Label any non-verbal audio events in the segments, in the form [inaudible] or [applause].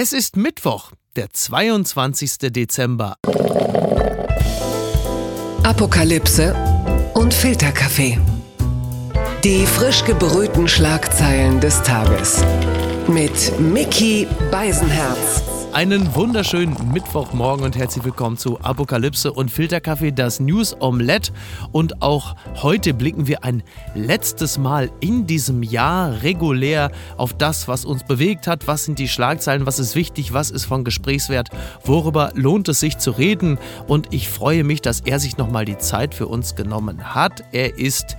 Es ist Mittwoch, der 22. Dezember. Apokalypse und Filterkaffee. Die frisch gebrühten Schlagzeilen des Tages. Mit Mickey Beisenherz. Einen wunderschönen Mittwochmorgen und herzlich willkommen zu Apokalypse und Filterkaffee, das News Omelette. Und auch heute blicken wir ein letztes Mal in diesem Jahr regulär auf das, was uns bewegt hat. Was sind die Schlagzeilen? Was ist wichtig? Was ist von Gesprächswert? Worüber lohnt es sich zu reden? Und ich freue mich, dass er sich nochmal die Zeit für uns genommen hat. Er ist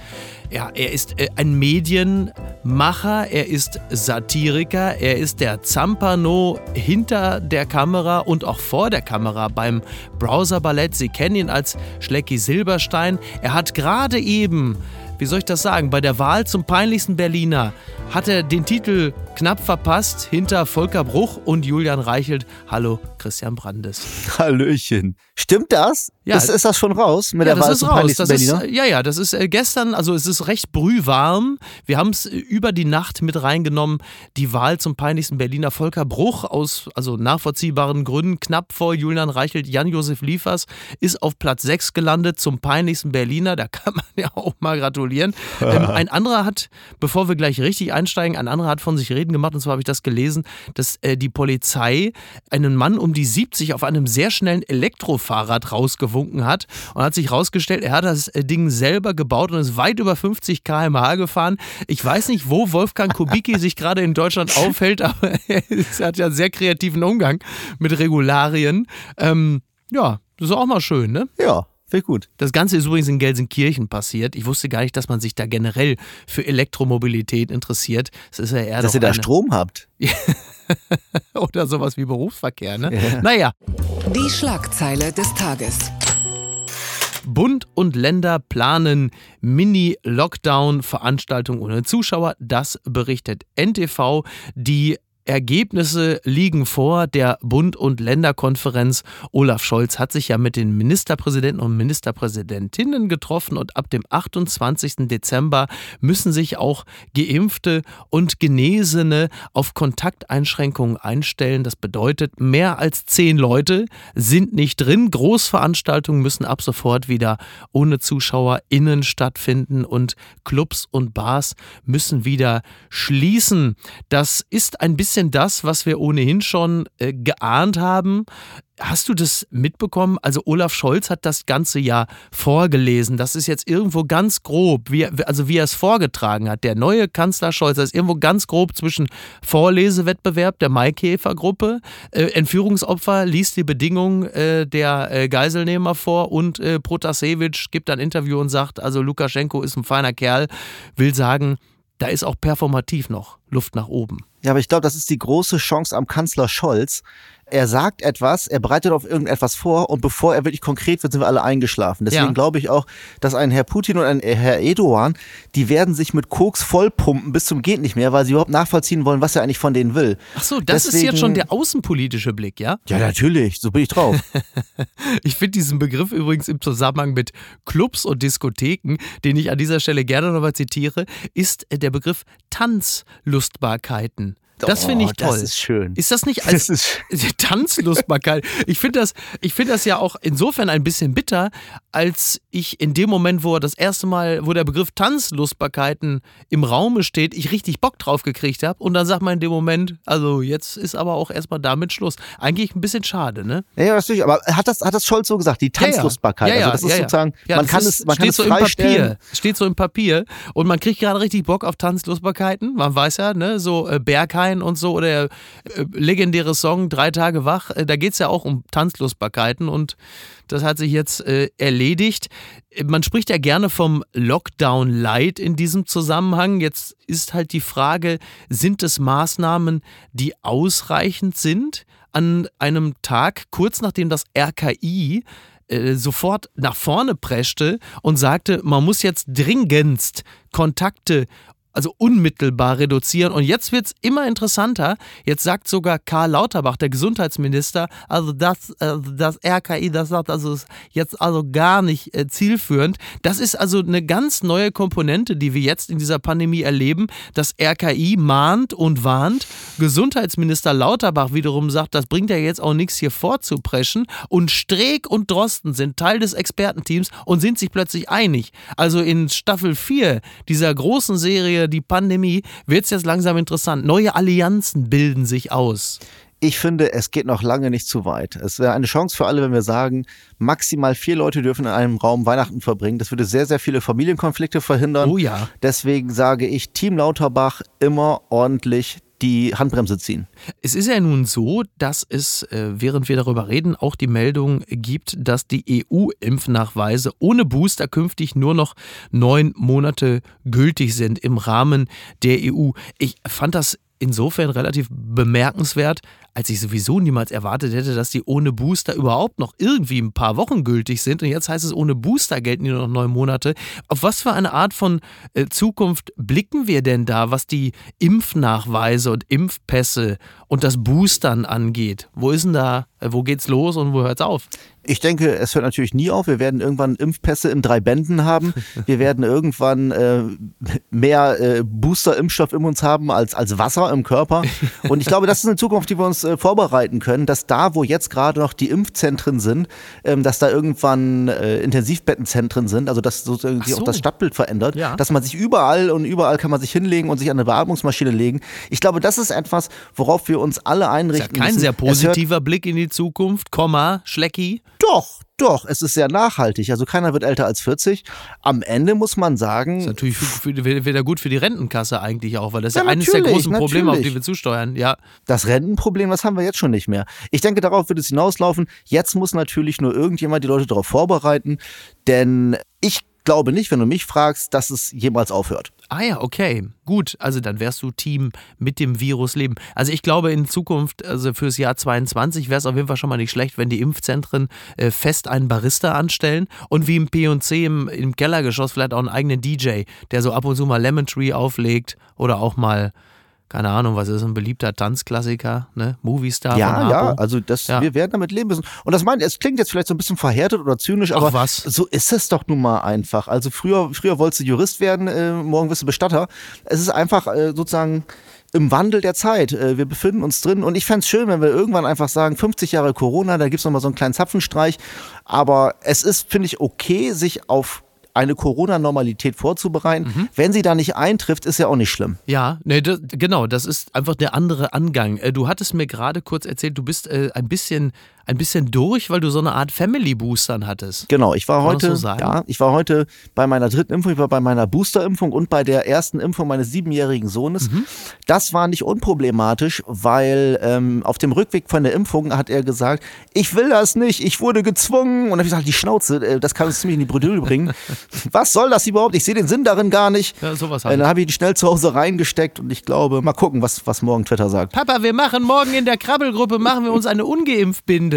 ja, er ist äh, ein Medienmacher, er ist Satiriker, er ist der Zampano hinter der Kamera und auch vor der Kamera beim Browser-Ballett. Sie kennen ihn als Schlecki Silberstein. Er hat gerade eben, wie soll ich das sagen, bei der Wahl zum peinlichsten Berliner hat er den Titel knapp verpasst hinter Volker Bruch und Julian Reichelt. Hallo, Christian Brandes. Hallöchen. Stimmt das? Ja. Ist, ist das schon raus mit Ja, der Wahl das ist zum raus. peinlichsten Das ist, Berliner? ja, ja, das ist äh, gestern, also es ist recht brühwarm. Wir haben es über die Nacht mit reingenommen. Die Wahl zum peinlichsten Berliner Volker Bruch aus also nachvollziehbaren Gründen knapp vor Julian Reichelt. Jan-Josef Liefers ist auf Platz 6 gelandet zum peinlichsten Berliner. Da kann man [laughs] ja auch mal gratulieren. ähm, [laughs] ein anderer hat, bevor wir gleich richtig einsteigen, ein anderer hat von sich reden gemacht und zwar habe ich das gelesen, dass äh, die Polizei einen Mann um die 70 auf einem sehr schnellen Elektrofahrrad rausgewunken hat und hat sich rausgestellt, er hat das äh, Ding selber gebaut und ist weit über 50 km/h gefahren. Ich weiß nicht, wo Wolfgang Kubicki sich gerade in Deutschland aufhält, [laughs] aber er hat ja einen sehr kreativen Umgang mit Regularien. Ähm, ja, das ist auch mal schön, ne? Ja, finde ich gut. Das Ganze ist übrigens in Gelsenkirchen passiert. Ich wusste gar nicht, dass man sich da generell für Elektromobilität interessiert. Es ist ja eher Dass ihr da Strom habt. [laughs] oder sowas wie Berufsverkehr, ne? Naja, Die Schlagzeile des Tages. Bund und Länder planen Mini-Lockdown-Veranstaltungen ohne Zuschauer. Das berichtet NTV. Die Ergebnisse liegen vor der Bund- und Länderkonferenz. Olaf Scholz hat sich ja mit den Ministerpräsidenten und Ministerpräsidentinnen getroffen und ab dem 28. Dezember müssen sich auch Geimpfte und Genesene auf Kontakteinschränkungen einstellen. Das bedeutet, mehr als zehn Leute sind nicht drin. Großveranstaltungen müssen ab sofort wieder ohne ZuschauerInnen stattfinden und Clubs und Bars müssen wieder schließen. Das ist ein bisschen das, was wir ohnehin schon äh, geahnt haben. Hast du das mitbekommen? Also Olaf Scholz hat das ganze Jahr vorgelesen. Das ist jetzt irgendwo ganz grob, wie, also wie er es vorgetragen hat. Der neue Kanzler Scholz, das ist irgendwo ganz grob zwischen Vorlesewettbewerb der Maikäfer-Gruppe, äh, Entführungsopfer liest die Bedingungen äh, der äh, Geiselnehmer vor und äh, Protasevich gibt ein Interview und sagt, also Lukaschenko ist ein feiner Kerl, will sagen, da ist auch performativ noch Luft nach oben. Ja, aber ich glaube, das ist die große Chance am Kanzler Scholz. Er sagt etwas, er bereitet auf irgendetwas vor und bevor er wirklich konkret wird, sind wir alle eingeschlafen. Deswegen Ja. glaube ich auch, dass ein Herr Putin und ein Herr Erdogan, die werden sich mit Koks vollpumpen bis zum geht nicht mehr, weil sie überhaupt nachvollziehen wollen, was er eigentlich von denen will. Ach so, das ist Deswegen- jetzt schon der außenpolitische Blick, ja? Ja, natürlich, so bin ich drauf. [laughs] Ich finde diesen Begriff übrigens im Zusammenhang mit Clubs und Diskotheken, den ich an dieser Stelle gerne nochmal zitiere, ist der Begriff Tanzlustbarkeiten. Das finde ich Oh, toll. Das ist schön. Ist das nicht [laughs] als Das [laughs] Tanzlustbarkeit? Ich finde das, ich finde das ja auch insofern ein bisschen bitter, als ich in dem Moment, wo er das erste Mal, wo der Begriff Tanzlustbarkeiten im Raume steht, ich richtig Bock drauf gekriegt habe und dann sagt man in dem Moment, also jetzt ist aber auch erstmal damit Schluss. Eigentlich ein bisschen schade, ne? Ja, ja, natürlich, aber hat das, hat das Scholz so gesagt, die Tanzlustbarkeit? Ja, ja, also das ist sozusagen, man kann ist- es, man kann steht es so im. Papier. Steht so im Papier. Und man kriegt gerade richtig Bock auf Tanzlustbarkeiten. Man weiß ja, ne, so äh, Berghain und so oder äh, legendäre Song Drei Tage wach. Äh, da geht es ja auch um Tanzlustbarkeiten und das hat sich jetzt äh, erledigt. Man spricht ja gerne vom Lockdown Light in diesem Zusammenhang. Jetzt ist halt die Frage, sind es Maßnahmen, die ausreichend sind an einem Tag, kurz nachdem das RKI äh, sofort nach vorne preschte und sagte, man muss jetzt dringendst Kontakte also unmittelbar reduzieren. Und jetzt wird es immer interessanter. Jetzt sagt sogar Karl Lauterbach, der Gesundheitsminister, also das, äh, das RKI, das sagt also jetzt also gar nicht äh, zielführend. Das ist also eine ganz neue Komponente, die wir jetzt in dieser Pandemie erleben. Das RKI mahnt und warnt. Gesundheitsminister Lauterbach wiederum sagt, das bringt ja jetzt auch nichts hier vorzupreschen. Und Streeck und Drosten sind Teil des Expertenteams und sind sich plötzlich einig. Also in Staffel 4 dieser großen Serie Die Pandemie wird es jetzt langsam interessant. Neue Allianzen bilden sich aus. Ich finde, es geht noch lange nicht zu weit. Es wäre eine Chance für alle, wenn wir sagen, maximal vier Leute dürfen in einem Raum Weihnachten verbringen. Das würde sehr, sehr viele Familienkonflikte verhindern. Oh ja. Deswegen sage ich, Team Lauterbach immer ordentlich die Handbremse ziehen. Es ist ja nun so, dass es, äh, während wir darüber reden, auch die Meldung gibt, dass die EU-Impfnachweise ohne Booster künftig nur noch neun Monate gültig sind im Rahmen der EU. Ich fand das insofern relativ bemerkenswert, als ich sowieso niemals erwartet hätte, dass die ohne Booster überhaupt noch irgendwie ein paar Wochen gültig sind. Und jetzt heißt es, ohne Booster gelten die nur noch neun Monate. Auf was für eine Art von äh, Zukunft blicken wir denn da, was die Impfnachweise und Impfpässe und das Boostern angeht? Wo ist denn da, äh, wo geht's los und wo hört's auf? Ich denke, es hört natürlich nie auf. Wir werden irgendwann Impfpässe in drei Bänden haben. Wir [laughs] werden irgendwann äh, mehr äh, Booster-Impfstoff in uns haben als, als Wasser im Körper. [laughs] Und ich glaube, das ist eine Zukunft, die wir uns äh, vorbereiten können, dass da, wo jetzt gerade noch die Impfzentren sind, ähm, dass da irgendwann äh, Intensivbettenzentren sind, also dass sozusagen so. auch das Stadtbild verändert, ja. dass man sich überall und überall kann man sich hinlegen und sich an eine Beatmungsmaschine legen. Ich glaube, das ist etwas, worauf wir uns alle einrichten. Das ist ja kein müssen. sehr positiver Blick in die Zukunft, Komma, Schlecki. Doch, doch, es ist sehr nachhaltig. Also keiner wird älter als 40. Am Ende muss man sagen. Das ist natürlich wieder gut für die Rentenkasse eigentlich auch, weil das ja, ist ja eines der großen Probleme, natürlich. auf die wir zusteuern. Ja. Das Rentenproblem, das haben wir jetzt schon nicht mehr. Ich denke, darauf wird es hinauslaufen. Jetzt muss natürlich nur irgendjemand die Leute darauf vorbereiten, denn ich glaube nicht, wenn du mich fragst, dass es jemals aufhört. Ah ja, okay. Gut, also dann wärst du Team mit dem Virus leben. Also ich glaube in Zukunft, also fürs Jahr 22 wäre es auf jeden Fall schon mal nicht schlecht, wenn die Impfzentren äh, fest einen Barista anstellen und wie im P&C im, im Kellergeschoss vielleicht auch einen eigenen DJ, der so ab und zu mal Lemon Tree auflegt oder auch mal keine Ahnung, was ist ein beliebter Tanzklassiker, ne? Moviestar. Ja, ja, also das, ja. wir werden damit leben müssen. Und das meint, es klingt jetzt vielleicht so ein bisschen verhärtet oder zynisch, aber was? so ist es doch nun mal einfach. Also früher, früher wolltest du Jurist werden, äh, morgen wirst du Bestatter. Es ist einfach äh, sozusagen im Wandel der Zeit. Äh, wir befinden uns drin und ich fände es schön, wenn wir irgendwann einfach sagen, 50 Jahre Corona, da gibt es nochmal so einen kleinen Zapfenstreich. Aber es ist, finde ich, okay, sich auf eine Corona-Normalität vorzubereiten. Mhm. Wenn sie da nicht eintrifft, ist ja auch nicht schlimm. Ja, nee, das, genau, das ist einfach der andere Angang. Äh, du hattest mir gerade kurz erzählt, du bist äh, ein bisschen ein bisschen durch, weil du so eine Art Family Boostern hattest. Genau, ich war Kann heute, so ja, ich war heute bei meiner dritten Impfung, ich war bei meiner Boosterimpfung und bei der ersten Impfung meines siebenjährigen Sohnes. Mhm. Das war nicht unproblematisch, weil ähm, auf dem Rückweg von der Impfung hat er gesagt, ich will das nicht, ich wurde gezwungen. Und dann habe ich gesagt, die Schnauze, äh, das kann uns ziemlich in die Bredouille bringen. [laughs] Was soll das überhaupt? Ich sehe den Sinn darin gar nicht. Ja, sowas halt. Dann habe ich ihn schnell zu Hause reingesteckt und ich glaube, mal gucken, was, was morgen Twitter sagt. Papa, wir machen morgen in der Krabbelgruppe, machen wir uns eine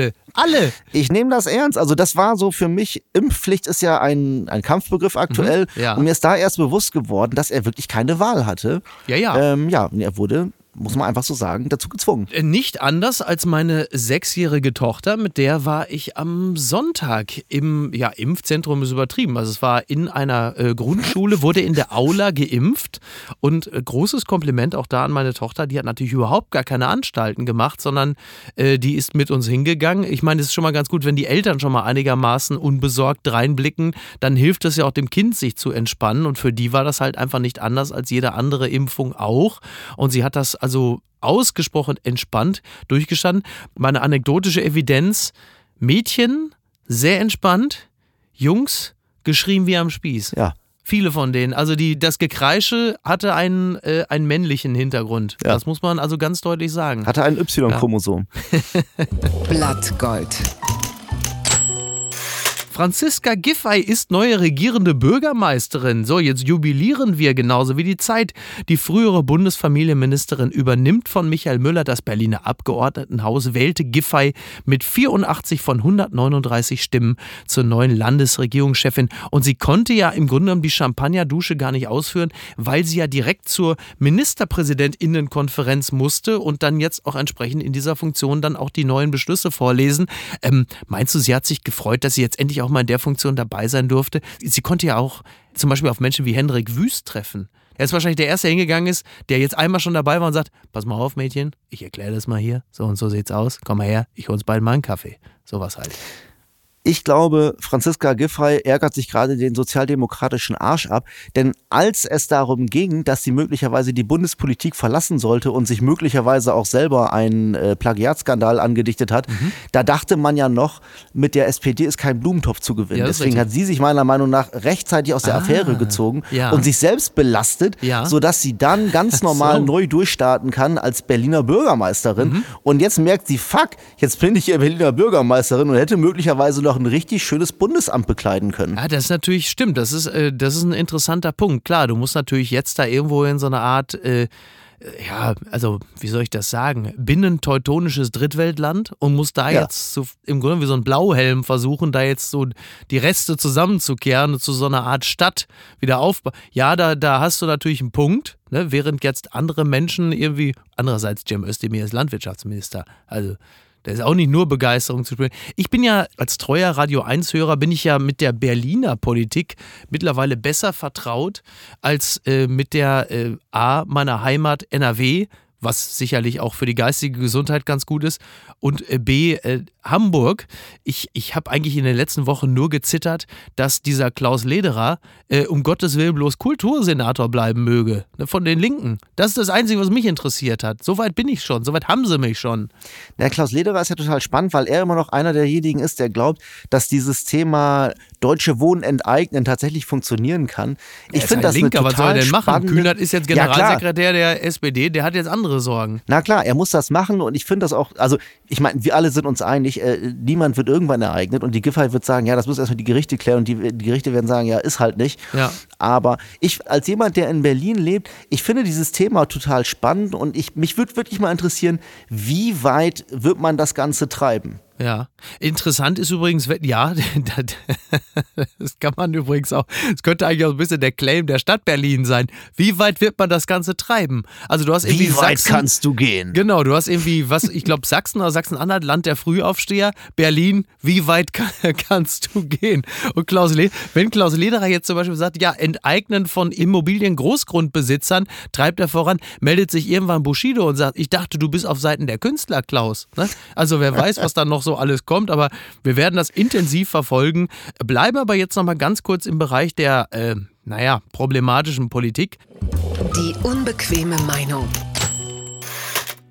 Ungeimpft-Binde. Alle. Ich nehme das ernst. Also das war so für mich, Impfpflicht ist ja ein, ein Kampfbegriff aktuell. Mhm, ja. Und mir ist da erst bewusst geworden, dass er wirklich keine Wahl hatte. Ja, ja. Ähm, ja, er wurde muss man einfach so sagen, dazu gezwungen. Äh, nicht anders als meine sechsjährige Tochter, mit der war ich am Sonntag im ja, Impfzentrum, ist übertrieben. Also es war in einer äh, Grundschule, wurde in der Aula geimpft und äh, großes Kompliment auch da an meine Tochter, die hat natürlich überhaupt gar keine Anstalten gemacht, sondern äh, die ist mit uns hingegangen. Ich meine, es ist schon mal ganz gut, wenn die Eltern schon mal einigermaßen unbesorgt reinblicken, dann hilft es ja auch dem Kind, sich zu entspannen und für die war das halt einfach nicht anders als jede andere Impfung auch und sie hat das also ausgesprochen entspannt durchgestanden. Meine anekdotische Evidenz: Mädchen sehr entspannt, Jungs geschrien wie am Spieß. Ja. Viele von denen. Also die, das Gekreische hatte einen, äh, einen männlichen Hintergrund. Ja. Das muss man also ganz deutlich sagen. Hatte ein Y-Chromosom. Ja. Blattgold. Franziska Giffey ist neue regierende Bürgermeisterin. So, jetzt jubilieren wir genauso wie die Zeit. Die frühere Bundesfamilienministerin übernimmt von Michael Müller das Berliner Abgeordnetenhaus, wählte Giffey mit 84 von 139 Stimmen zur neuen Landesregierungschefin. Und sie konnte ja im Grunde genommen die Champagnerdusche gar nicht ausführen, weil sie ja direkt zur Ministerpräsidentinnenkonferenz musste und dann jetzt auch entsprechend in dieser Funktion dann auch die neuen Beschlüsse vorlesen. Ähm, meinst du, sie hat sich gefreut, dass sie jetzt endlich auch mal in der Funktion dabei sein durfte? Sie konnte ja auch zum Beispiel auf Menschen wie Hendrik Wüst treffen. Er ist wahrscheinlich der Erste, der hingegangen ist, der jetzt einmal schon dabei war und sagt: Pass mal auf, Mädchen, ich erkläre das mal hier. So und so sieht's aus. Komm mal her, ich hol uns beiden mal einen Kaffee. Sowas halt. Ich glaube, Franziska Giffey ärgert sich gerade den sozialdemokratischen Arsch ab, denn als es darum ging, dass sie möglicherweise die Bundespolitik verlassen sollte und sich möglicherweise auch selber einen äh, Plagiatskandal angedichtet hat, mhm. da dachte man ja noch, mit der SPD ist kein Blumentopf zu gewinnen. Ja, Deswegen hat sie sich meiner Meinung nach rechtzeitig aus der ah, Affäre gezogen ja. und sich selbst belastet, ja. sodass sie dann ganz normal so. neu durchstarten kann als Berliner Bürgermeisterin. Mhm. Und jetzt merkt sie, fuck, jetzt bin ich hier Berliner Bürgermeisterin und hätte möglicherweise noch doch ein richtig schönes Bundesamt bekleiden können. Ja, das ist natürlich stimmt. Das ist, äh, das ist ein interessanter Punkt. Klar, du musst natürlich jetzt da irgendwo in so eine Art äh, ja, also wie soll ich das sagen, binnenteutonisches Drittweltland und muss da ja. jetzt so, im Grunde wie so ein Blauhelm versuchen, da jetzt so die Reste zusammenzukehren und zu so einer Art Stadt wieder aufbauen. Ja, da, da hast du natürlich einen Punkt, ne? während jetzt andere Menschen irgendwie, andererseits Cem Özdemir ist Landwirtschaftsminister, also da ist auch nicht nur Begeisterung zu spüren. Ich bin ja als treuer Radio 1-Hörer, bin ich ja mit der Berliner Politik mittlerweile besser vertraut als äh, mit der äh, A meiner Heimat NRW, was sicherlich auch für die geistige Gesundheit ganz gut ist. Und äh, B, äh, Hamburg. Ich, ich habe eigentlich in den letzten Wochen nur gezittert, dass dieser Klaus Lederer äh, um Gottes Willen bloß Kultursenator bleiben möge. Ne, von den Linken. Das ist das Einzige, was mich interessiert hat. Soweit bin ich schon. Soweit haben sie mich schon. Der Klaus Lederer ist ja total spannend, weil er immer noch einer derjenigen ist, der glaubt, dass dieses Thema deutsche Wohnen enteignen tatsächlich funktionieren kann. Ich finde das Linker, was soll er denn machen? Kühnert ist jetzt Generalsekretär ja, der SPD, der hat jetzt andere Sorgen. Na klar, er muss das machen und ich finde das auch, also ich meine, wir alle sind uns einig, äh, niemand wird irgendwann ereignet und die Giffey wird sagen, ja, das muss erstmal die Gerichte klären und die, die Gerichte werden sagen, ja, ist halt nicht. Ja. Aber ich, als jemand, der in Berlin lebt, ich finde dieses Thema total spannend und ich, mich würde wirklich mal interessieren, wie weit wird man das Ganze treiben? Ja, interessant ist übrigens, ja, [laughs] das kann man übrigens auch, es könnte eigentlich auch ein bisschen der Claim der Stadt Berlin sein. Wie weit wird man das Ganze treiben? Also du hast irgendwie Wie weit Sachsen, kannst du gehen? Genau, du hast irgendwie, was, ich glaube Sachsen oder Sachsen-Anhalt, Land der Frühaufsteher, Berlin, wie weit kann, [laughs] kannst du gehen? Und Klaus Le wenn Klaus Lederer jetzt zum Beispiel sagt, ja, Enteignen von Immobilien Großgrundbesitzern treibt er voran, meldet sich irgendwann Bushido und sagt, ich dachte, du bist auf Seiten der Künstler, Klaus. Ne? Also wer weiß, was dann noch so alles kommt, aber wir werden das intensiv verfolgen. Bleiben aber jetzt noch mal ganz kurz im Bereich der, äh, naja, problematischen Politik. Die unbequeme Meinung.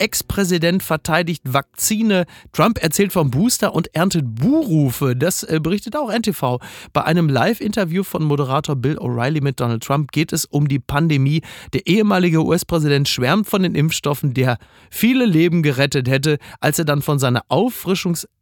Ex-Präsident verteidigt Vakzine. Trump erzählt vom Booster und erntet Buhrufe. Das äh, berichtet auch NTV. Bei einem Live-Interview von Moderator Bill O'Reilly mit Donald Trump geht es um die Pandemie. Der ehemalige US-Präsident schwärmt von den Impfstoffen, der viele Leben gerettet hätte. Als er dann von seiner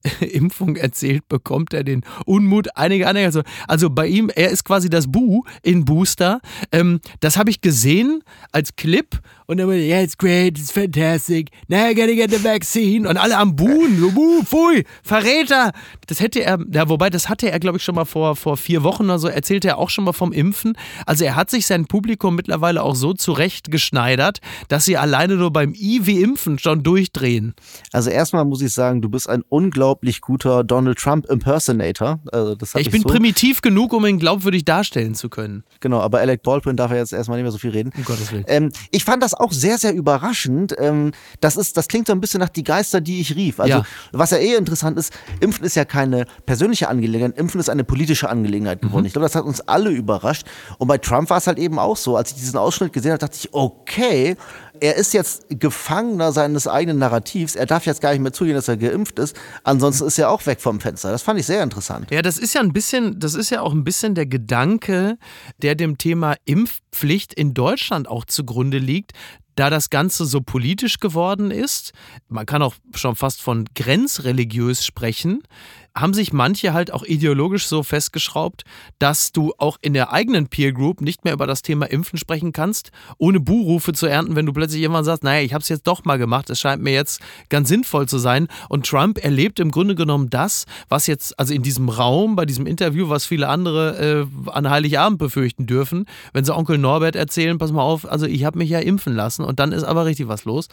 [laughs] Auffrischungsimpfung erzählt, bekommt er den Unmut einiger Anhänger. Also, also bei ihm, er ist quasi das Bu in Booster. Ähm, das habe ich gesehen als Clip und dann, yeah, it's great, it's fantastic, now I gotta get the vaccine. Und alle am Buhen, so, buh, pfui, Verräter. Das hätte er, ja, wobei, das hatte er, glaube ich, schon mal vor, vor vier Wochen oder so, erzählte er auch schon mal vom Impfen. Also er hat sich sein Publikum mittlerweile auch so zurechtgeschneidert, dass sie alleine nur beim I wie Impfen schon durchdrehen. Also erstmal muss ich sagen, du bist ein unglaublich guter Donald Trump Impersonator. Also das ich bin so. primitiv genug, um ihn glaubwürdig darstellen zu können. Genau, aber Alec Baldwin darf ja jetzt erstmal nicht mehr so viel reden. Um Gottes Willen. Ähm, ich fand das auch sehr, sehr überraschend. Ähm, das, ist, das klingt so ein bisschen nach die Geister, die ich rief. Also, ja. was ja eh interessant ist, Impfen ist ja keine persönliche Angelegenheit, Impfen ist eine politische Angelegenheit geworden. Mhm. Ich glaube, das hat uns alle überrascht. Und bei Trump war es halt eben auch so. Als ich diesen Ausschnitt gesehen habe, dachte ich, okay, er ist jetzt Gefangener seines eigenen Narrativs. Er darf jetzt gar nicht mehr zugeben, dass er geimpft ist. Ansonsten ist er auch weg vom Fenster. Das fand ich sehr interessant. Ja, das ist ja ein bisschen, das ist ja auch ein bisschen der Gedanke, der dem Thema Impfpflicht in Deutschland auch zugrunde liegt da das Ganze so politisch geworden ist, man kann auch schon fast von grenzreligiös sprechen, haben sich manche halt auch ideologisch so festgeschraubt, dass du auch in der eigenen Peer Group nicht mehr über das Thema Impfen sprechen kannst, ohne Buhrufe zu ernten, wenn du plötzlich irgendwann sagst, naja, ich habe es jetzt doch mal gemacht, es scheint mir jetzt ganz sinnvoll zu sein. Und Trump erlebt im Grunde genommen das, was jetzt, also in diesem Raum, bei diesem Interview, was viele andere äh, an Heiligabend befürchten dürfen, wenn sie Onkel Norbert erzählen, pass mal auf, also ich habe mich ja impfen lassen und dann ist aber richtig was los.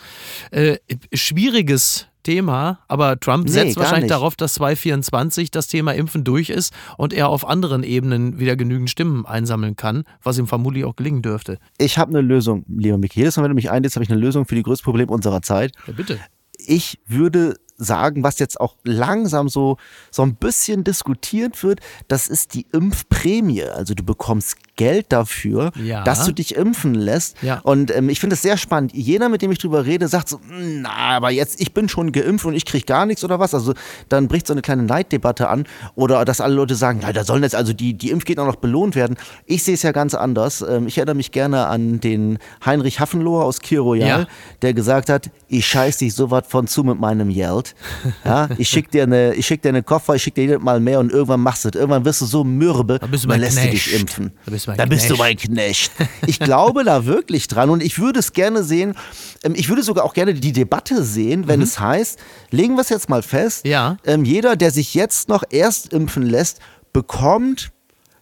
Äh, schwieriges Thema, aber Trump Nee, setzt wahrscheinlich nicht. darauf, dass 2024 das Thema Impfen durch ist und er auf anderen Ebenen wieder genügend Stimmen einsammeln kann, was ihm vermutlich auch gelingen dürfte. Ich habe eine Lösung, lieber Micky. Jedes Mal, wenn du mich einlädst, habe ich eine Lösung für die größte Problem unserer Zeit. Ja, bitte. ich würde sagen, was jetzt auch langsam so, so ein bisschen diskutiert wird, das ist die Impfprämie. Also du bekommst Geld dafür, Ja. dass du dich impfen lässt. Ja. Und ähm, ich finde es sehr spannend. Jeder, mit dem ich drüber rede, sagt so, na, aber jetzt, ich bin schon geimpft und ich kriege gar nichts oder was. Also dann bricht so eine kleine Neiddebatte an. Oder dass alle Leute sagen, na, da sollen jetzt also die, die Impfgegner noch belohnt werden. Ich sehe es ja ganz anders. Ähm, ich erinnere mich gerne an den Heinrich Haffenloher aus Kir Royal, Ja. der gesagt hat, ich scheiß dich so was von zu mit meinem Geld. Ja, ich schick dir eine, ich schick dir eine Koffer, ich schick dir jedes Mal mehr und irgendwann machst du es. Irgendwann wirst du so mürbe, Da bist du dann lässt du dich Knecht. impfen. Da bist du mein Da bist du Knecht. mein Knecht. Ich glaube da wirklich dran und ich würde es gerne sehen, ähm, ich würde sogar auch gerne die Debatte sehen, wenn es heißt, legen wir es jetzt mal fest, Mhm. Ja. ähm, jeder, der sich jetzt noch erst impfen lässt, bekommt,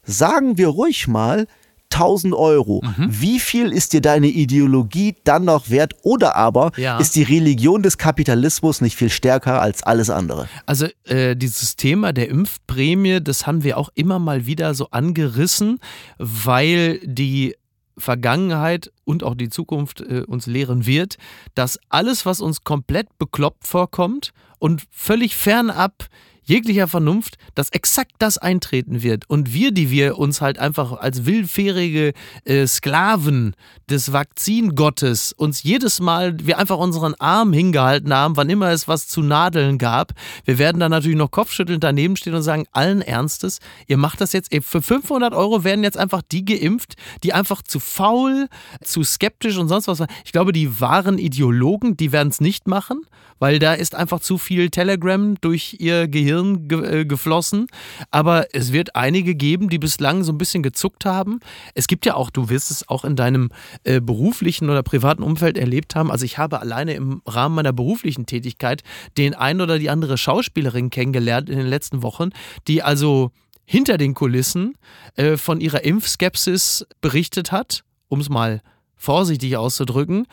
sagen wir ruhig mal, 1000 Euro. Mhm. Wie viel ist dir deine Ideologie dann noch wert? Oder aber Ja. ist die Religion des Kapitalismus nicht viel stärker als alles andere? Also äh, dieses Thema der Impfprämie, das haben wir auch immer mal wieder so angerissen, weil die Vergangenheit und auch die Zukunft äh, uns lehren wird, dass alles, was uns komplett bekloppt vorkommt und völlig fernab jeglicher Vernunft, dass exakt das eintreten wird. Und wir, die wir uns halt einfach als willfährige äh, Sklaven des Vakzingottes uns jedes Mal, wir einfach unseren Arm hingehalten haben, wann immer es was zu nadeln gab, wir werden dann natürlich noch kopfschüttelnd daneben stehen und sagen, allen Ernstes, ihr macht das jetzt, für 500 Euro werden jetzt einfach die geimpft, die einfach zu faul, zu skeptisch und sonst was waren. Ich glaube, die wahren Ideologen, die werden es nicht machen, weil da ist einfach zu viel Telegram durch ihr Gehirn ge äh, geflossen. Aber es wird einige geben, die bislang so ein bisschen gezuckt haben. Es gibt ja auch, du wirst es auch in deinem äh, beruflichen oder privaten Umfeld erlebt haben. Also ich habe alleine im Rahmen meiner beruflichen Tätigkeit den ein oder die andere Schauspielerin kennengelernt in den letzten Wochen, die also hinter den Kulissen äh, von ihrer Impfskepsis berichtet hat, um es mal vorsichtig auszudrücken,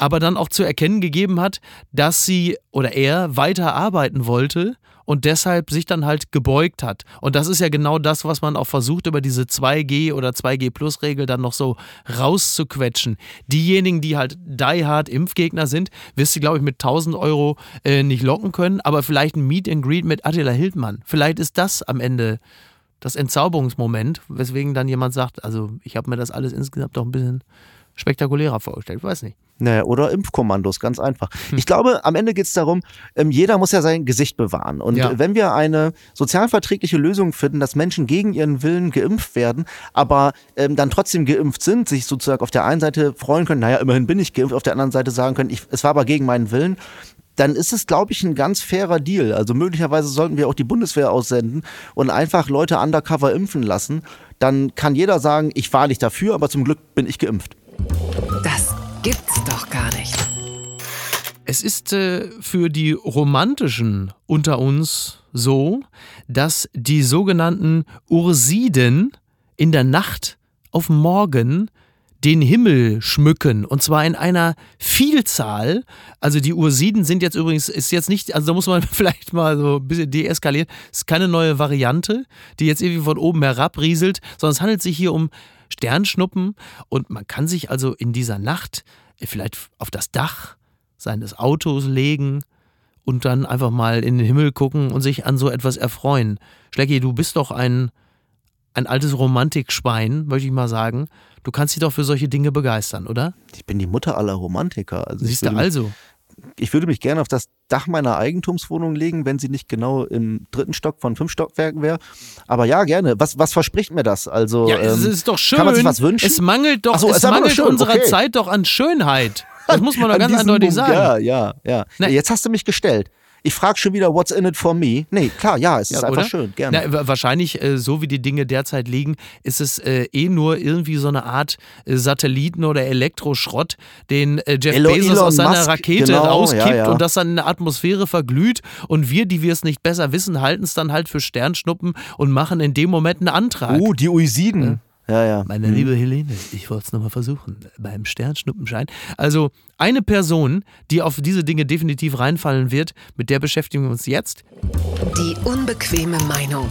aber dann auch zu erkennen gegeben hat, dass sie oder er weiter arbeiten wollte und deshalb sich dann halt gebeugt hat. Und das ist ja genau das, was man auch versucht, über diese 2G oder 2G-Plus-Regel dann noch so rauszuquetschen. Diejenigen, die halt die hard Impfgegner sind, wirst du, glaube ich, mit 1000 Euro äh, nicht locken können, aber vielleicht ein Meet and Greet mit Attila Hildmann. Vielleicht ist das am Ende das Entzauberungsmoment, weswegen dann jemand sagt, also ich habe mir das alles insgesamt doch ein bisschen spektakulärer vorgestellt. Weiß nicht. Naja, oder Impfkommandos, ganz einfach. Hm. Ich glaube, am Ende geht es darum, ähm, jeder muss ja sein Gesicht bewahren. Und Ja. wenn wir eine sozialverträgliche Lösung finden, dass Menschen gegen ihren Willen geimpft werden, aber ähm, dann trotzdem geimpft sind, sich sozusagen auf der einen Seite freuen können, naja, immerhin bin ich geimpft, auf der anderen Seite sagen können, ich, es war aber gegen meinen Willen, dann ist es, glaube ich, ein ganz fairer Deal. Also möglicherweise sollten wir auch die Bundeswehr aussenden und einfach Leute undercover impfen lassen. Dann kann jeder sagen, ich war nicht dafür, aber zum Glück bin ich geimpft. Das gibt's doch gar nicht. Es ist äh, für die Romantischen unter uns so, dass die sogenannten Ursiden in der Nacht auf morgen den Himmel schmücken und zwar in einer Vielzahl. Also die Ursiden sind jetzt übrigens, ist jetzt nicht, also da muss man [laughs] vielleicht mal so ein bisschen deeskalieren, ist keine neue Variante, die jetzt irgendwie von oben herab rieselt, sondern es handelt sich hier um Sternschnuppen und man kann sich also in dieser Nacht vielleicht auf das Dach seines Autos legen und dann einfach mal in den Himmel gucken und sich an so etwas erfreuen. Schlecki, du bist doch ein, ein altes Romantikschwein, möchte ich mal sagen. Du kannst dich doch für solche Dinge begeistern, oder? Ich bin die Mutter aller Romantiker. Also Siehst du also. Ich würde mich gerne auf das Dach meiner Eigentumswohnung legen, wenn sie nicht genau im dritten Stock von fünf Stockwerken wäre. Aber ja, gerne. Was, was verspricht mir das? Also, Ja, es ähm, ist doch schön. Kann man sich was wünschen? Es mangelt doch, so, es nur mangelt schön, unserer okay. Zeit doch an Schönheit. [laughs] Das muss man doch an ganz eindeutig Punkt, sagen. Ja, ja, ja. Ne. Jetzt hast du mich gestellt. Ich frage schon wieder, what's in it for me? Nee, klar, ja, es ist Ja, einfach oder? schön, gerne. Na, wahrscheinlich, äh, so wie die Dinge derzeit liegen, ist es äh, eh nur irgendwie so eine Art äh, Satelliten- oder Elektroschrott, den äh, Jeff Elo- Bezos Elon aus seiner Musk, Rakete genau, rauskippt ja, ja. und das dann in der Atmosphäre verglüht. Und wir, die wir es nicht besser wissen, halten es dann halt für Sternschnuppen und machen in dem Moment einen Antrag. Oh, die Uisiden. Ja, ja. Meine liebe Helene, ich wollte es nochmal versuchen, beim Sternschnuppenschein. Also eine Person, die auf diese Dinge definitiv reinfallen wird, mit der beschäftigen wir uns jetzt. Die unbequeme Meinung.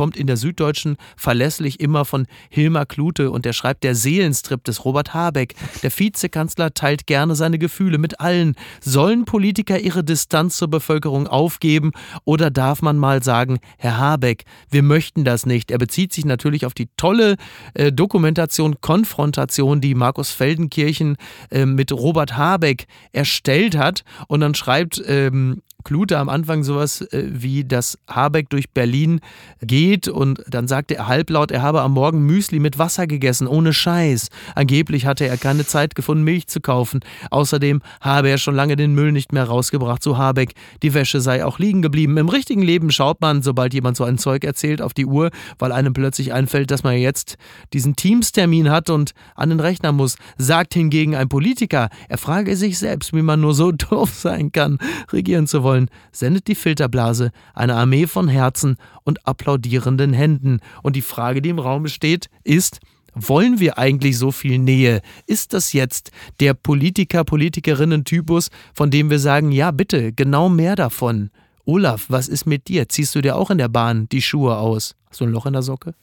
Kommt in der Süddeutschen verlässlich immer von Hilmar Klute und der schreibt der Seelenstrip des Robert Habeck. Der Vizekanzler teilt gerne seine Gefühle mit allen. Sollen Politiker ihre Distanz zur Bevölkerung aufgeben oder darf man mal sagen, Herr Habeck, wir möchten das nicht? Er bezieht sich natürlich auf die tolle äh, Dokumentation Konfrontation, die Markus Feldenkirchen äh, mit Robert Habeck erstellt hat und dann schreibt ähm, Klute am Anfang sowas äh, wie, dass Habeck durch Berlin geht und dann sagte er halblaut, er habe am Morgen Müsli mit Wasser gegessen, ohne Scheiß. Angeblich hatte er keine Zeit gefunden, Milch zu kaufen. Außerdem habe er schon lange den Müll nicht mehr rausgebracht, so Habeck. Die Wäsche sei auch liegen geblieben. Im richtigen Leben schaut man, sobald jemand so ein Zeug erzählt, auf die Uhr, weil einem plötzlich einfällt, dass man jetzt diesen Teamstermin hat und an den Rechner muss. Sagt hingegen ein Politiker, er frage sich selbst, wie man nur so [laughs] doof sein kann, regieren zu wollen, sendet die Filterblase eine Armee von Herzen und applaudierenden Händen. Und die Frage, die im Raum steht, ist, wollen wir eigentlich so viel Nähe? Ist das jetzt der Politiker, Politikerinnen-Typus, von dem wir sagen, ja bitte, genau mehr davon? Olaf, was ist mit dir? Ziehst du dir auch in der Bahn die Schuhe aus? Hast du ein Loch in der Socke?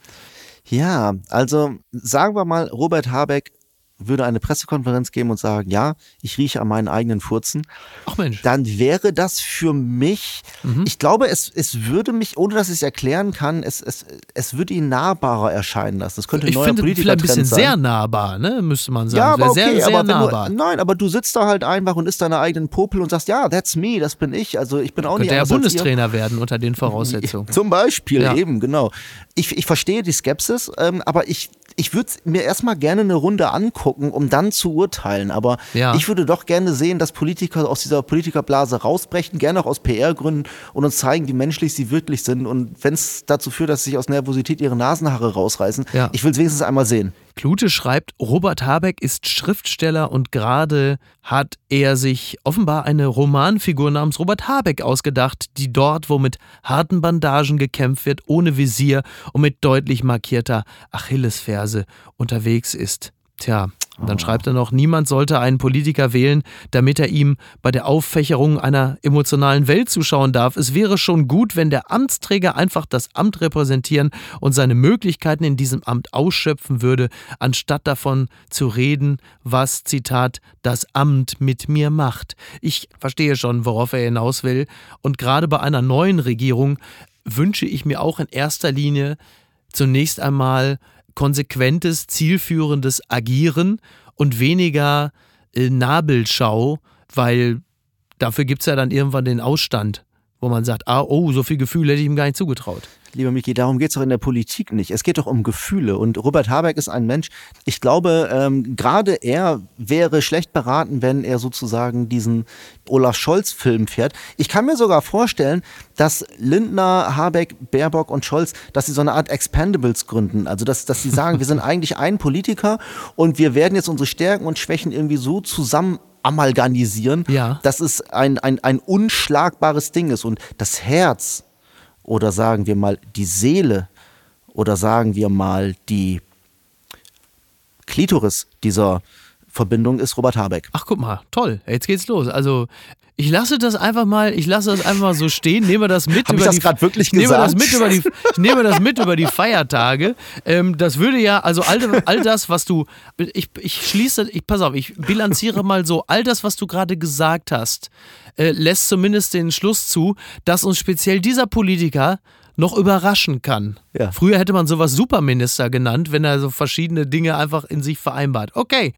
Ja, also sagen wir mal, Robert Habeck würde eine Pressekonferenz geben und sagen, ja, ich rieche an meinen eigenen Furzen, Ach Mensch. dann wäre das für mich, Mhm. ich glaube, es, es würde mich, ohne dass ich es erklären kann, es, es, es würde ihn nahbarer erscheinen lassen. Das könnte ein Ich neuer finde vielleicht ein bisschen sein. sehr nahbar, ne? müsste man sagen. Ja, aber sehr, okay, sehr aber wenn nahbar. du, nein, aber du sitzt da halt einfach und isst deine eigenen Popel und sagst, ja, that's me, das bin ich. Also ich bin auch nicht Könnte ihr. Bundestrainer werden unter den Voraussetzungen. [laughs] Zum Beispiel, Ja. eben, genau. Ich, ich verstehe die Skepsis, ähm, aber ich, ich würde mir erstmal gerne eine Runde angucken, um dann zu urteilen. Aber Ja. ich würde doch gerne sehen, dass Politiker aus dieser Politikerblase rausbrechen, gerne auch aus PR-Gründen und uns zeigen, wie menschlich sie wirklich sind. Und wenn es dazu führt, dass sie sich aus Nervosität ihre Nasenhaare rausreißen, Ja. ich will es wenigstens einmal sehen. Klute schreibt, Robert Habeck ist Schriftsteller und gerade hat er sich offenbar eine Romanfigur namens Robert Habeck ausgedacht, die dort, wo mit harten Bandagen gekämpft wird, ohne Visier und mit deutlich markierter Achillesferse unterwegs ist. Tja, und dann schreibt er noch, niemand sollte einen Politiker wählen, damit er ihm bei der Auffächerung einer emotionalen Welt zuschauen darf. Es wäre schon gut, wenn der Amtsträger einfach das Amt repräsentieren und seine Möglichkeiten in diesem Amt ausschöpfen würde, anstatt davon zu reden, was, Zitat, das Amt mit mir macht. Ich verstehe schon, worauf er hinaus will. Und gerade bei einer neuen Regierung wünsche ich mir auch in erster Linie zunächst einmal konsequentes, zielführendes Agieren und weniger äh, Nabelschau, weil dafür gibt es ja dann irgendwann den Ausstand, wo man sagt, ah, oh, so viel Gefühl hätte ich ihm gar nicht zugetraut. Lieber Miki, darum geht es doch in der Politik nicht. Es geht doch um Gefühle. Und Robert Habeck ist ein Mensch, ich glaube, ähm, gerade er wäre schlecht beraten, wenn er sozusagen diesen Olaf Scholz-Film fährt. Ich kann mir sogar vorstellen, dass Lindner, Habeck, Baerbock und Scholz, dass sie so eine Art Expendables gründen. Also, dass, dass sie sagen, wir sind [laughs] eigentlich ein Politiker und wir werden jetzt unsere Stärken und Schwächen irgendwie so zusammen amalgamisieren, Ja. dass es ein, ein, ein unschlagbares Ding ist. Und das Herz oder sagen wir mal die Seele oder sagen wir mal die Klitoris dieser Verbindung ist Robert Habeck. Ach, guck mal, toll, jetzt geht's los. Also, ich lasse das einfach mal, ich lasse das einfach mal so stehen, nehme das mit Hab ich über das die grad wirklich ich nehme das mit über die ich nehme das mit über die Feiertage. Ähm, das würde ja, also all, all das, was du ich, ich schließe, ich pass auf, ich bilanziere mal so, all das, was du gerade gesagt hast, äh, lässt zumindest den Schluss zu, dass uns speziell dieser Politiker noch überraschen kann. Ja. Früher hätte man sowas Superminister genannt, wenn er so verschiedene Dinge einfach in sich vereinbart. Okay.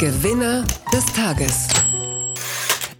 Gewinner des Tages.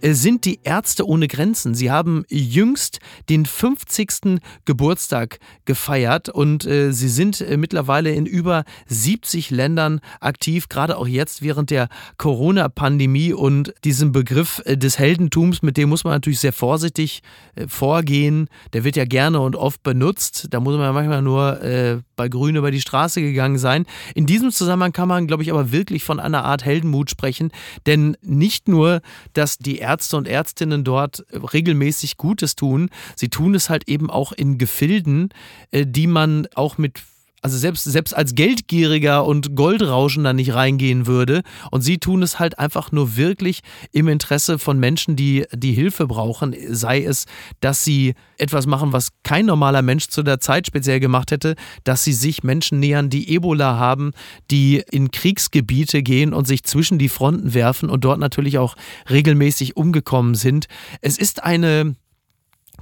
Äh, sind die Ärzte ohne Grenzen. Sie haben jüngst den 50. Geburtstag gefeiert und äh, sie sind äh, mittlerweile in über 70 Ländern aktiv, gerade auch jetzt während der Corona-Pandemie und diesem Begriff äh, des Heldentums, mit dem muss man natürlich sehr vorsichtig äh, vorgehen. Der wird ja gerne und oft benutzt. Da muss man manchmal nur äh, bei Grün über die Straße gegangen sein. In diesem Zusammenhang kann man, glaube ich, aber wirklich von einer Art Heldenmut sprechen, denn nicht nur, dass die Ärzte und Ärztinnen dort regelmäßig Gutes tun, sie tun es halt eben auch in Gefilden, äh, die man auch mit also selbst, selbst als Geldgieriger und Goldrauschender nicht reingehen würde. Und sie tun es halt einfach nur wirklich im Interesse von Menschen, die, die Hilfe brauchen. Sei es, dass sie etwas machen, was kein normaler Mensch zu der Zeit speziell gemacht hätte, dass sie sich Menschen nähern, die Ebola haben, die in Kriegsgebiete gehen und sich zwischen die Fronten werfen und dort natürlich auch regelmäßig umgekommen sind. Es ist eine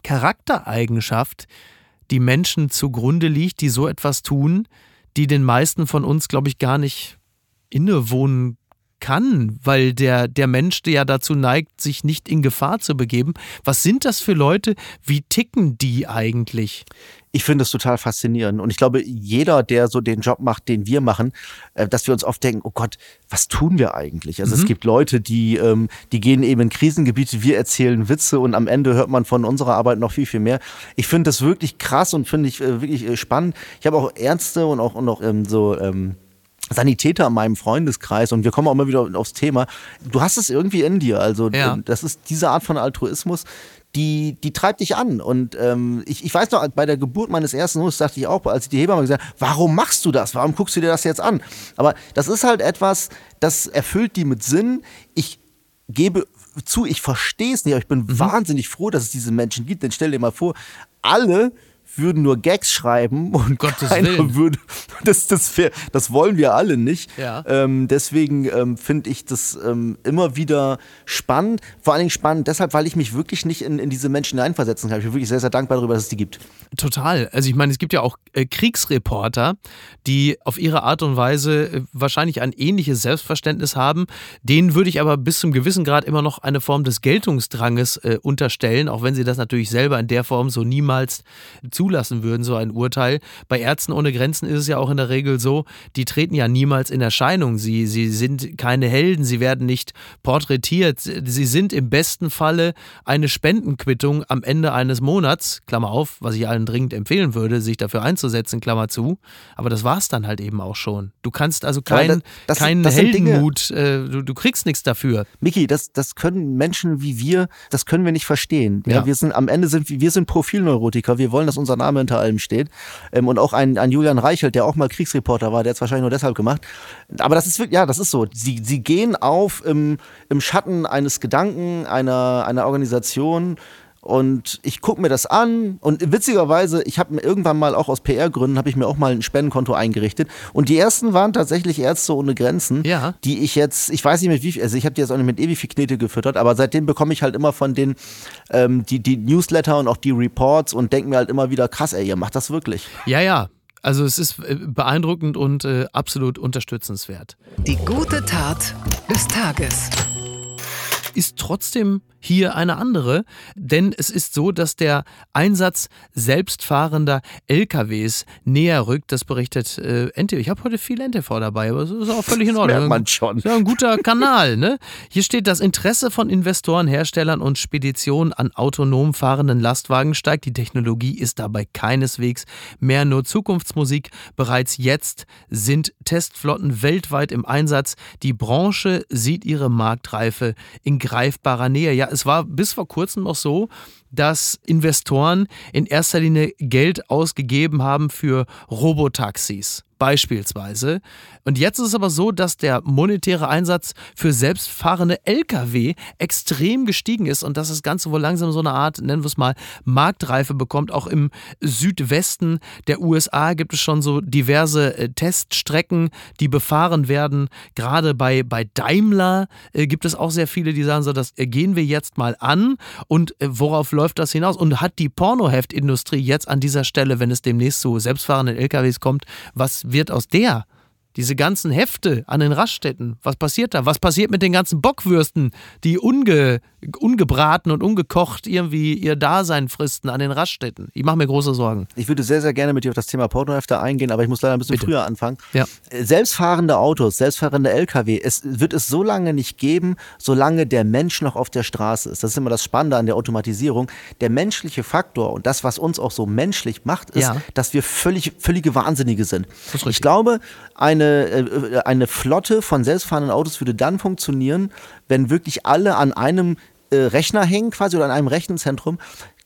Charaktereigenschaft, die Menschen zugrunde liegt, die so etwas tun, die den meisten von uns, glaube ich, gar nicht innewohnen kann, weil der, der Mensch der ja dazu neigt, sich nicht in Gefahr zu begeben. Was sind das für Leute? Wie ticken die eigentlich? ich finde es total faszinierend. Und ich glaube, jeder, der so den Job macht, den wir machen, äh, dass wir uns oft denken, oh Gott, was tun wir eigentlich? Also mhm. es gibt Leute, die, ähm, die gehen eben in Krisengebiete, wir erzählen Witze und am Ende hört man von unserer Arbeit noch viel, viel mehr. Ich finde das wirklich krass und finde ich äh, wirklich äh, spannend. Ich habe auch Ärzte und auch, und auch ähm, so ähm, Sanitäter in meinem Freundeskreis und wir kommen auch immer wieder aufs Thema. Du hast es irgendwie in dir. Also ja. das ist diese Art von Altruismus, die, die treibt dich an. Und ähm, ich, ich weiß noch, bei der Geburt meines ersten Sohnes dachte ich auch, als ich die Hebamme gesagt habe, warum machst du das? Warum guckst du dir das jetzt an? Aber das ist halt etwas, das erfüllt die mit Sinn. Ich gebe zu, ich verstehe es nicht, aber ich bin mhm. wahnsinnig froh, dass es diese Menschen gibt. Denn stell dir mal vor, alle würden nur Gags schreiben [laughs] und Gottes keiner Willen. würde. Das, das, das wollen wir alle nicht. Ja. Ähm, deswegen ähm, finde ich das ähm, immer wieder spannend. Vor allen Dingen spannend deshalb, weil ich mich wirklich nicht in, in diese Menschen hineinversetzen kann. Ich bin wirklich sehr, sehr dankbar darüber, dass es die gibt. Total. Also ich meine, es gibt ja auch äh, Kriegsreporter, die auf ihre Art und Weise äh, wahrscheinlich ein ähnliches Selbstverständnis haben. Denen würde ich aber bis zum gewissen Grad immer noch eine Form des Geltungsdranges äh, unterstellen, auch wenn sie das natürlich selber in der Form so niemals zulassen würden, so ein Urteil. Bei Ärzten ohne Grenzen ist es ja auch in der Regel so, die treten ja niemals in Erscheinung. Sie, sie sind keine Helden, sie werden nicht porträtiert. Sie sind im besten Falle eine Spendenquittung am Ende eines Monats, Klammer auf, was ich allen dringend empfehlen würde, sich dafür einzusetzen, Klammer zu. Aber das war es dann halt eben auch schon. Du kannst also keinen das, kein Heldenmut, äh, du, du, kriegst nichts dafür. Miki, das, das können Menschen wie wir, das können wir nicht verstehen. Ja. ja. wir sind am Ende sind wir sind Profilneurotiker. Wir wollen, dass unser Name hinter allem steht. Ähm, und auch ein, ein Julian Reichelt, der auch mal Kriegsreporter war, der hat es wahrscheinlich nur deshalb gemacht. Aber das ist wirklich, ja, das ist so. Sie, sie gehen auf im, im Schatten eines Gedanken, einer, einer Organisation und ich gucke mir das an und witzigerweise, ich habe mir irgendwann mal auch aus PR-Gründen, habe ich mir auch mal ein Spendenkonto eingerichtet. Und die ersten waren tatsächlich Ärzte ohne Grenzen, ja. die ich jetzt, ich weiß nicht mit wie viel, also ich habe die jetzt auch nicht mit ewig viel Knete gefüttert, aber seitdem bekomme ich halt immer von den, ähm, die, die Newsletter und auch die Reports und denke mir halt immer wieder, krass, ey, ihr macht das wirklich. Ja, ja, also es ist äh, beeindruckend und äh, absolut unterstützenswert. Die gute Tat des Tages ist trotzdem hier eine andere, denn es ist so, dass der Einsatz selbstfahrender LKWs näher rückt. Das berichtet äh, NTV. Ich habe heute viel NTV dabei, aber das ist auch völlig in Ordnung. Das man schon. Ja, ein guter Kanal. Ne? Hier steht, das Interesse von Investoren, Herstellern und Speditionen an autonom fahrenden Lastwagen steigt. Die Technologie ist dabei keineswegs mehr nur Zukunftsmusik. Bereits jetzt sind Testflotten weltweit im Einsatz. Die Branche sieht ihre Marktreife in greifbarer Nähe. Ja, es war bis vor kurzem noch so, dass Investoren in erster Linie Geld ausgegeben haben für Robotaxis beispielsweise. Und jetzt ist es aber so, dass der monetäre Einsatz für selbstfahrende Lkw extrem gestiegen ist und dass das Ganze wohl langsam so eine Art, nennen wir es mal, Marktreife bekommt. Auch im Südwesten der USA gibt es schon so diverse äh, Teststrecken, die befahren werden. Gerade bei, bei Daimler äh, gibt es auch sehr viele, die sagen so, das äh, gehen wir jetzt mal an und worauf läuft das hinaus? Und hat die Pornoheftindustrie jetzt an dieser Stelle, wenn es demnächst zu selbstfahrenden LKWs kommt, was wird aus der? Diese ganzen Hefte an den Raststätten, was passiert da? Was passiert mit den ganzen Bockwürsten, die unge, ungebraten und ungekocht irgendwie ihr Dasein fristen an den Raststätten? Ich mache mir große Sorgen. Ich würde sehr, sehr gerne mit dir auf das Thema Pornohefte eingehen, aber ich muss leider ein bisschen Bitte. früher anfangen. Ja. Selbstfahrende Autos, selbstfahrende Lkw, es wird es so lange nicht geben, solange der Mensch noch auf der Straße ist. Das ist immer das Spannende an der Automatisierung. Der menschliche Faktor und das, was uns auch so menschlich macht, ist, Ja. dass wir völlig, völlige Wahnsinnige sind. Ich glaube, eine, äh, eine Flotte von selbstfahrenden Autos würde dann funktionieren, wenn wirklich alle an einem äh, Rechner hängen, quasi oder an einem Rechenzentrum.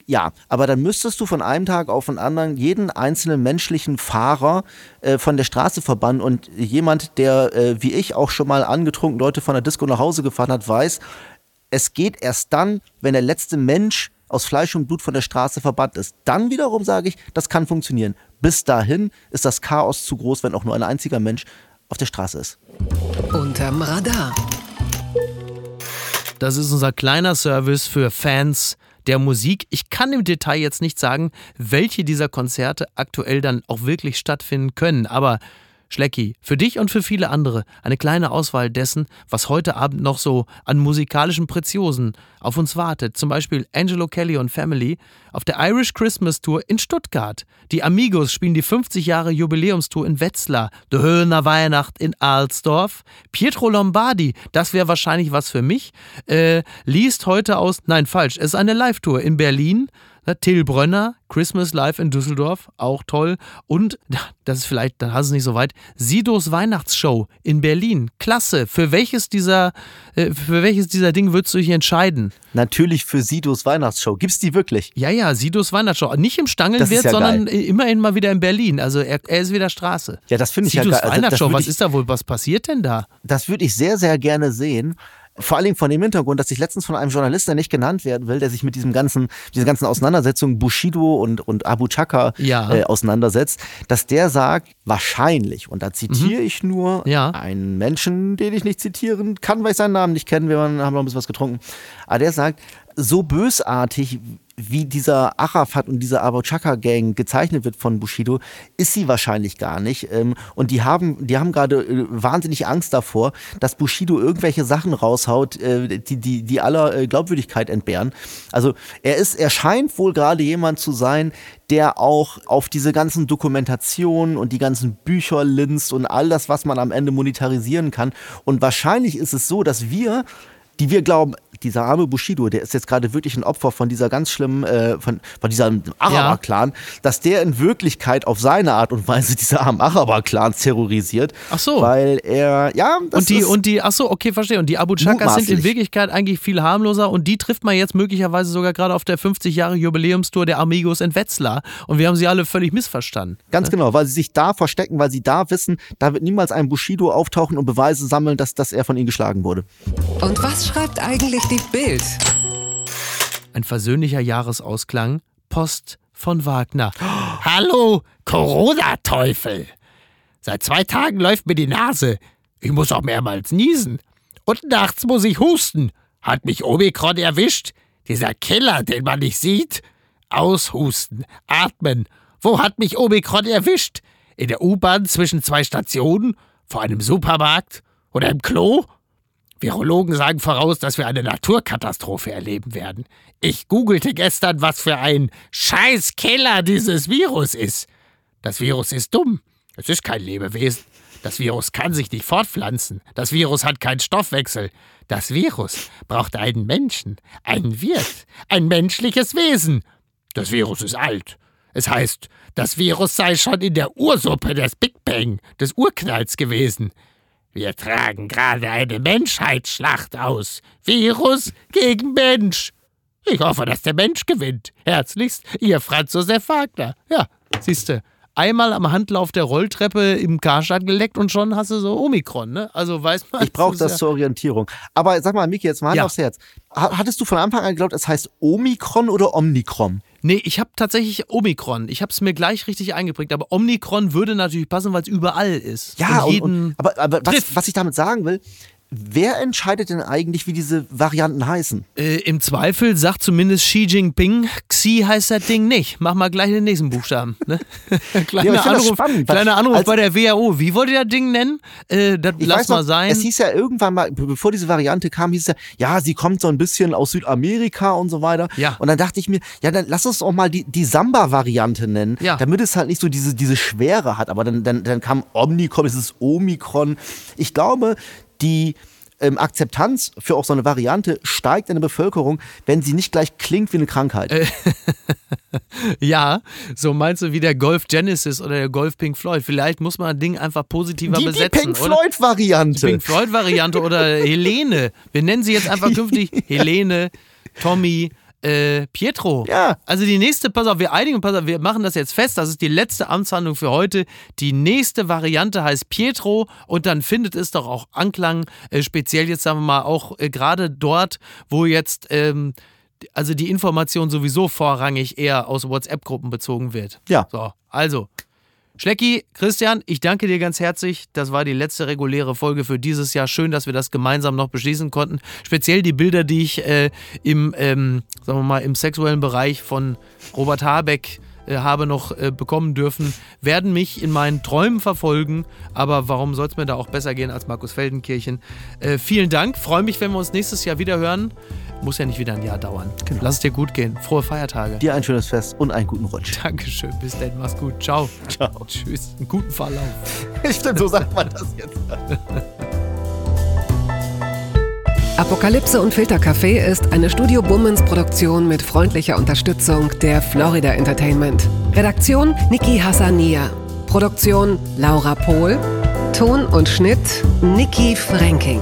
Ja, aber dann müsstest du von einem Tag auf den anderen jeden einzelnen menschlichen Fahrer äh, von der Straße verbannen und jemand, der äh, wie ich auch schon mal angetrunken Leute von der Disco nach Hause gefahren hat, weiß, es geht erst dann, wenn der letzte Mensch aus Fleisch und Blut von der Straße verbannt ist. Dann wiederum sage ich, das kann funktionieren. Bis dahin ist das Chaos zu groß, wenn auch nur ein einziger Mensch auf der Straße ist. Unterm Radar. Das ist unser kleiner Service für Fans der Musik. Ich kann im Detail jetzt nicht sagen, welche dieser Konzerte aktuell dann auch wirklich stattfinden können, aber Schlecki, für dich und für viele andere eine kleine Auswahl dessen, was heute Abend noch so an musikalischen Preziosen auf uns wartet. Zum Beispiel Angelo Kelly und Family auf der Irish Christmas Tour in Stuttgart. Die Amigos spielen die 50 Jahre Jubiläumstour in Wetzlar. Der Höhner Weihnacht in Alsdorf. Pietro Lombardi, das wäre wahrscheinlich was für mich, äh, liest heute aus, nein falsch, es ist eine Live-Tour in Berlin. Na, Till Brönner, Christmas Live in Düsseldorf, auch toll. Und, das ist vielleicht, dann hast du es nicht so weit, Sidos Weihnachtsshow in Berlin. Klasse. Für welches dieser, äh, für welches dieser Ding würdest du dich entscheiden? Natürlich für Sidos Weihnachtsshow. Gibt's die wirklich? Ja, ja, Sidos Weihnachtsshow. Nicht im Stangelwirt, ja sondern immerhin mal wieder in Berlin. Also er, er ist wieder Straße. Ja, das finde ich ja Sidos geil. Also das Weihnachtsshow, was ich- ist da wohl, was passiert denn da? Das würde ich sehr, sehr gerne sehen. Vor allen Dingen von dem Hintergrund, dass ich letztens von einem Journalist, der nicht genannt werden will, der sich mit diesem ganzen, diese ganzen Auseinandersetzungen Bushido und, und Abu Chaka Ja. äh, auseinandersetzt, dass der sagt, wahrscheinlich, und da zitiere ich nur Mhm. Ja. einen Menschen, den ich nicht zitieren kann, weil ich seinen Namen nicht kenne, wir haben noch ein bisschen was getrunken, aber der sagt, so bösartig wie dieser Arafat und diese Abu Chaka Gang gezeichnet wird von Bushido, ist sie wahrscheinlich gar nicht. Ähm, Und die haben, die haben gerade äh, wahnsinnig Angst davor, dass Bushido irgendwelche Sachen raushaut, äh, die, die, die aller äh, Glaubwürdigkeit entbehren. Also er ist, er scheint wohl gerade jemand zu sein, der auch auf diese ganzen Dokumentationen und die ganzen Bücher linst und all das, was man am Ende monetarisieren kann. Und wahrscheinlich ist es so, dass wir die wir glauben, dieser arme Bushido, der ist jetzt gerade wirklich ein Opfer von dieser ganz schlimmen, äh, von, von diesem Araber-Clan, dass der in Wirklichkeit auf seine Art und Weise diese armen Araber-Clans terrorisiert. Ach so. Weil er, ja, das Und die, ist, und die, ach so, okay, verstehe. Und die Abu Chakas sind in. Wirklichkeit eigentlich viel harmloser und die trifft man jetzt möglicherweise sogar gerade auf der 50 Jahre Jubiläumstour der Amigos in Wetzlar. Und wir haben sie alle völlig missverstanden. Ganz genau, weil sie sich da verstecken, weil sie da wissen, da wird niemals ein Bushido auftauchen und Beweise sammeln, dass, dass er von ihnen geschlagen wurde. Und was schreibt eigentlich die Bild? Ein versöhnlicher Jahresausklang. Post von Wagner. Hallo, Corona-Teufel. Seit zwei Tagen läuft mir die Nase. Ich muss auch mehrmals niesen. Und nachts muss ich husten. Hat mich Omikron erwischt? Dieser Killer, den man nicht sieht? Aushusten, atmen. Wo hat mich Omikron erwischt? In der U-Bahn zwischen zwei Stationen? Vor einem Supermarkt? Oder im Klo? Virologen sagen voraus, dass wir eine Naturkatastrophe erleben werden. Ich googelte gestern, was für ein Scheißkiller dieses Virus ist. Das Virus ist dumm. Es ist kein Lebewesen. Das Virus kann sich nicht fortpflanzen. Das Virus hat keinen Stoffwechsel. Das Virus braucht einen Menschen, einen Wirt, ein menschliches Wesen. Das Virus ist alt. Es heißt, das Virus sei schon in der Ursuppe des Big Bang, des Urknalls gewesen. Wir tragen gerade eine Menschheitsschlacht aus. Virus gegen Mensch. Ich hoffe, dass der Mensch gewinnt. Herzlichst, Ihr Franz Josef Wagner. Ja, siehste. Einmal am Handlauf der Rolltreppe im Karstadt geleckt und schon hast du so Omikron, ne? Also weiß man. Ich brauche das ja- zur Orientierung. Aber sag mal, Miki, jetzt mal Hand Ja. aufs Herz. Ha- Hattest du von Anfang an geglaubt, es heißt Omikron oder Omnikron? Nee, ich habe tatsächlich Omikron. Ich habe es mir gleich richtig eingeprägt. Aber Omikron würde natürlich passen, weil es überall ist. Ja, und und, und, aber, aber was, was ich damit sagen will, wer entscheidet denn eigentlich, wie diese Varianten heißen? Äh, Im Zweifel sagt zumindest Xi Jinping, Xi heißt das Ding nicht. Mach mal gleich den nächsten Buchstaben. Ne? [laughs] kleiner Ja, Anruf, spannend, kleiner Anruf als- bei der WHO. Wie wollt ihr das Ding nennen? Äh, das lass mal noch, sein. Es hieß ja irgendwann mal, be- bevor diese Variante kam, hieß es ja, ja, sie kommt so ein bisschen aus Südamerika und so weiter. Ja. Und dann dachte ich mir, ja, dann lass uns auch mal die, die Samba-Variante nennen, Ja. damit es halt nicht so diese, diese Schwere hat. Aber dann, dann, dann kam Omnicron, es ist Omikron. Ich glaube, die ähm, Akzeptanz für auch so eine Variante steigt in der Bevölkerung, wenn sie nicht gleich klingt wie eine Krankheit. Äh, [laughs] ja, so meinst du wie der Golf Genesis oder der Golf Pink Floyd. Vielleicht muss man das Ding einfach positiver die, die besetzen. Pink oder? Floyd-Variante. Pink Floyd Variante oder [laughs] Helene. Wir nennen sie jetzt einfach künftig [laughs] Helene, Tommy, äh, Pietro. Ja. Also die nächste, pass auf, wir einigen, pass auf, wir machen das jetzt fest. Das ist die letzte Amtshandlung für heute. Die nächste Variante heißt Pietro und dann findet es doch auch Anklang, äh, speziell jetzt sagen wir mal auch äh, gerade dort, wo jetzt ähm, also die Information sowieso vorrangig eher aus WhatsApp-Gruppen bezogen wird. Ja. So, also. Schlecki, Christian, ich danke dir ganz herzlich. Das war die letzte reguläre Folge für dieses Jahr. Schön, dass wir das gemeinsam noch beschließen konnten. Speziell die Bilder, die ich äh, im, ähm, sagen wir mal, im sexuellen Bereich von Robert Habeck äh, habe noch äh, bekommen dürfen, werden mich in meinen Träumen verfolgen. Aber warum soll es mir da auch besser gehen als Markus Feldenkirchen? Äh, vielen Dank. Freue mich, wenn wir uns nächstes Jahr wieder hören. Muss ja nicht wieder ein Jahr dauern. Genau. Lass es dir gut gehen. Frohe Feiertage. Dir ein schönes Fest und einen guten Rutsch. [laughs] Dankeschön. Bis dann. Mach's gut. Ciao. Ciao. Tschüss. Einen guten Verlauf. [laughs] Stimmt, so sagt man das jetzt. [laughs] Apokalypse und Filtercafé ist eine Studio Bummens Produktion mit freundlicher Unterstützung der Florida Entertainment. Redaktion Niki Hassania. Produktion Laura Pohl. Ton und Schnitt Niki Franking.